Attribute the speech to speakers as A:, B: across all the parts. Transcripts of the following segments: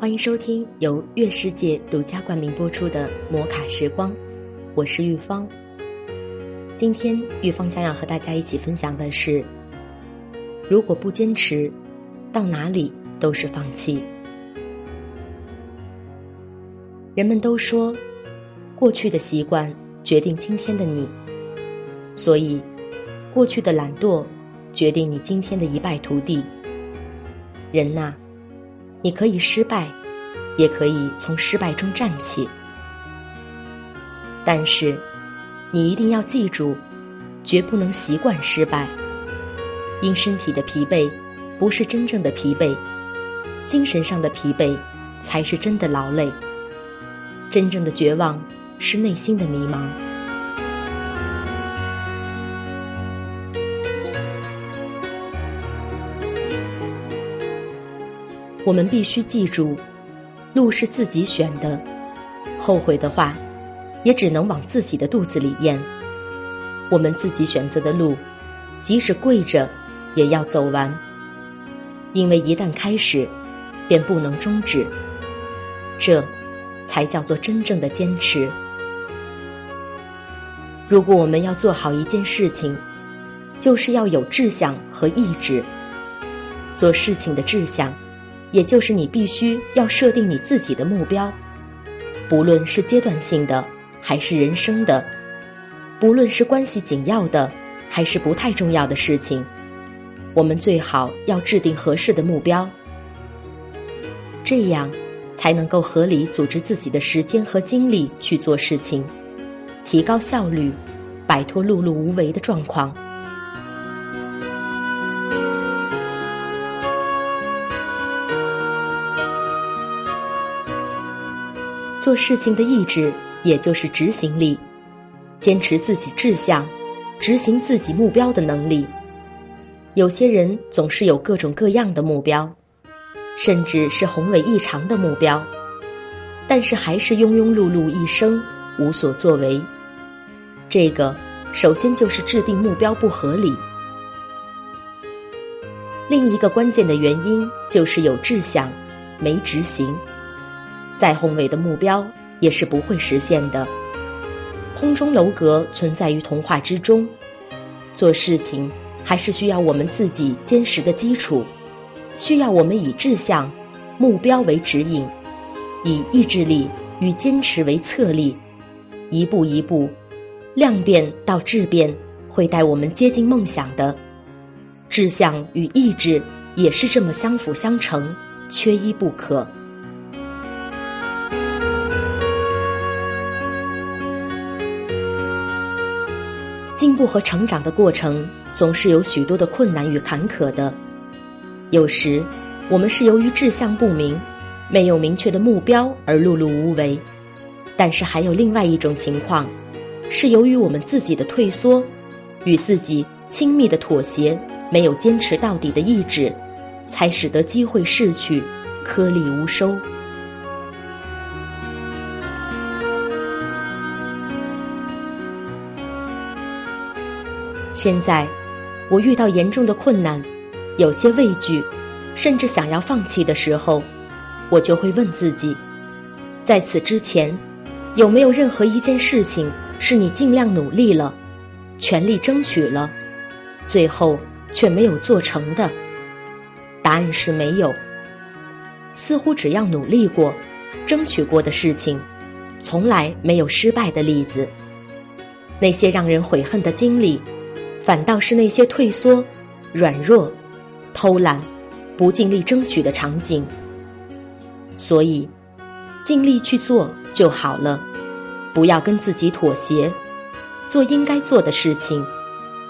A: 欢迎收听由月世界独家冠名播出的《摩卡时光》，我是玉芳。今天玉芳将要和大家一起分享的是：如果不坚持，到哪里都是放弃。人们都说，过去的习惯决定今天的你，所以过去的懒惰决定你今天的一败涂地。人呐。你可以失败，也可以从失败中站起。但是，你一定要记住，绝不能习惯失败。因身体的疲惫，不是真正的疲惫；精神上的疲惫，才是真的劳累。真正的绝望，是内心的迷茫。我们必须记住，路是自己选的，后悔的话，也只能往自己的肚子里咽。我们自己选择的路，即使跪着，也要走完。因为一旦开始，便不能终止。这，才叫做真正的坚持。如果我们要做好一件事情，就是要有志向和意志。做事情的志向。也就是你必须要设定你自己的目标，不论是阶段性的还是人生的，不论是关系紧要的还是不太重要的事情，我们最好要制定合适的目标，这样才能够合理组织自己的时间和精力去做事情，提高效率，摆脱碌碌无为的状况。做事情的意志，也就是执行力；坚持自己志向，执行自己目标的能力。有些人总是有各种各样的目标，甚至是宏伟异常的目标，但是还是庸庸碌碌一生，无所作为。这个首先就是制定目标不合理。另一个关键的原因就是有志向，没执行。再宏伟的目标也是不会实现的。空中楼阁存在于童话之中，做事情还是需要我们自己坚实的基础，需要我们以志向、目标为指引，以意志力与坚持为策力，一步一步，量变到质变，会带我们接近梦想的。志向与意志也是这么相辅相成，缺一不可。进步和成长的过程总是有许多的困难与坎坷的。有时，我们是由于志向不明、没有明确的目标而碌碌无为；但是还有另外一种情况，是由于我们自己的退缩，与自己亲密的妥协，没有坚持到底的意志，才使得机会逝去，颗粒无收。现在，我遇到严重的困难，有些畏惧，甚至想要放弃的时候，我就会问自己：在此之前，有没有任何一件事情是你尽量努力了，全力争取了，最后却没有做成的？答案是没有。似乎只要努力过、争取过的事情，从来没有失败的例子。那些让人悔恨的经历。反倒是那些退缩、软弱、偷懒、不尽力争取的场景。所以，尽力去做就好了，不要跟自己妥协，做应该做的事情，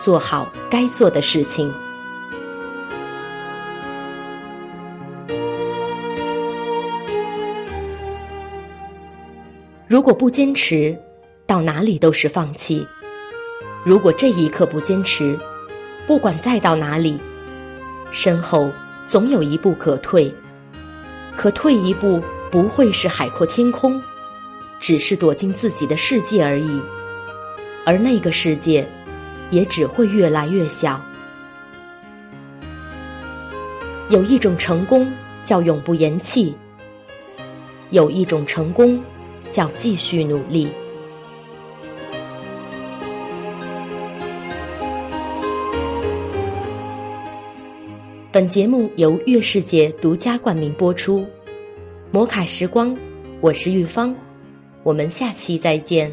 A: 做好该做的事情。如果不坚持，到哪里都是放弃。如果这一刻不坚持，不管再到哪里，身后总有一步可退。可退一步，不会是海阔天空，只是躲进自己的世界而已。而那个世界，也只会越来越小。有一种成功叫永不言弃，有一种成功叫继续努力。本节目由月世界独家冠名播出，摩卡时光，我是玉芳，我们下期再见。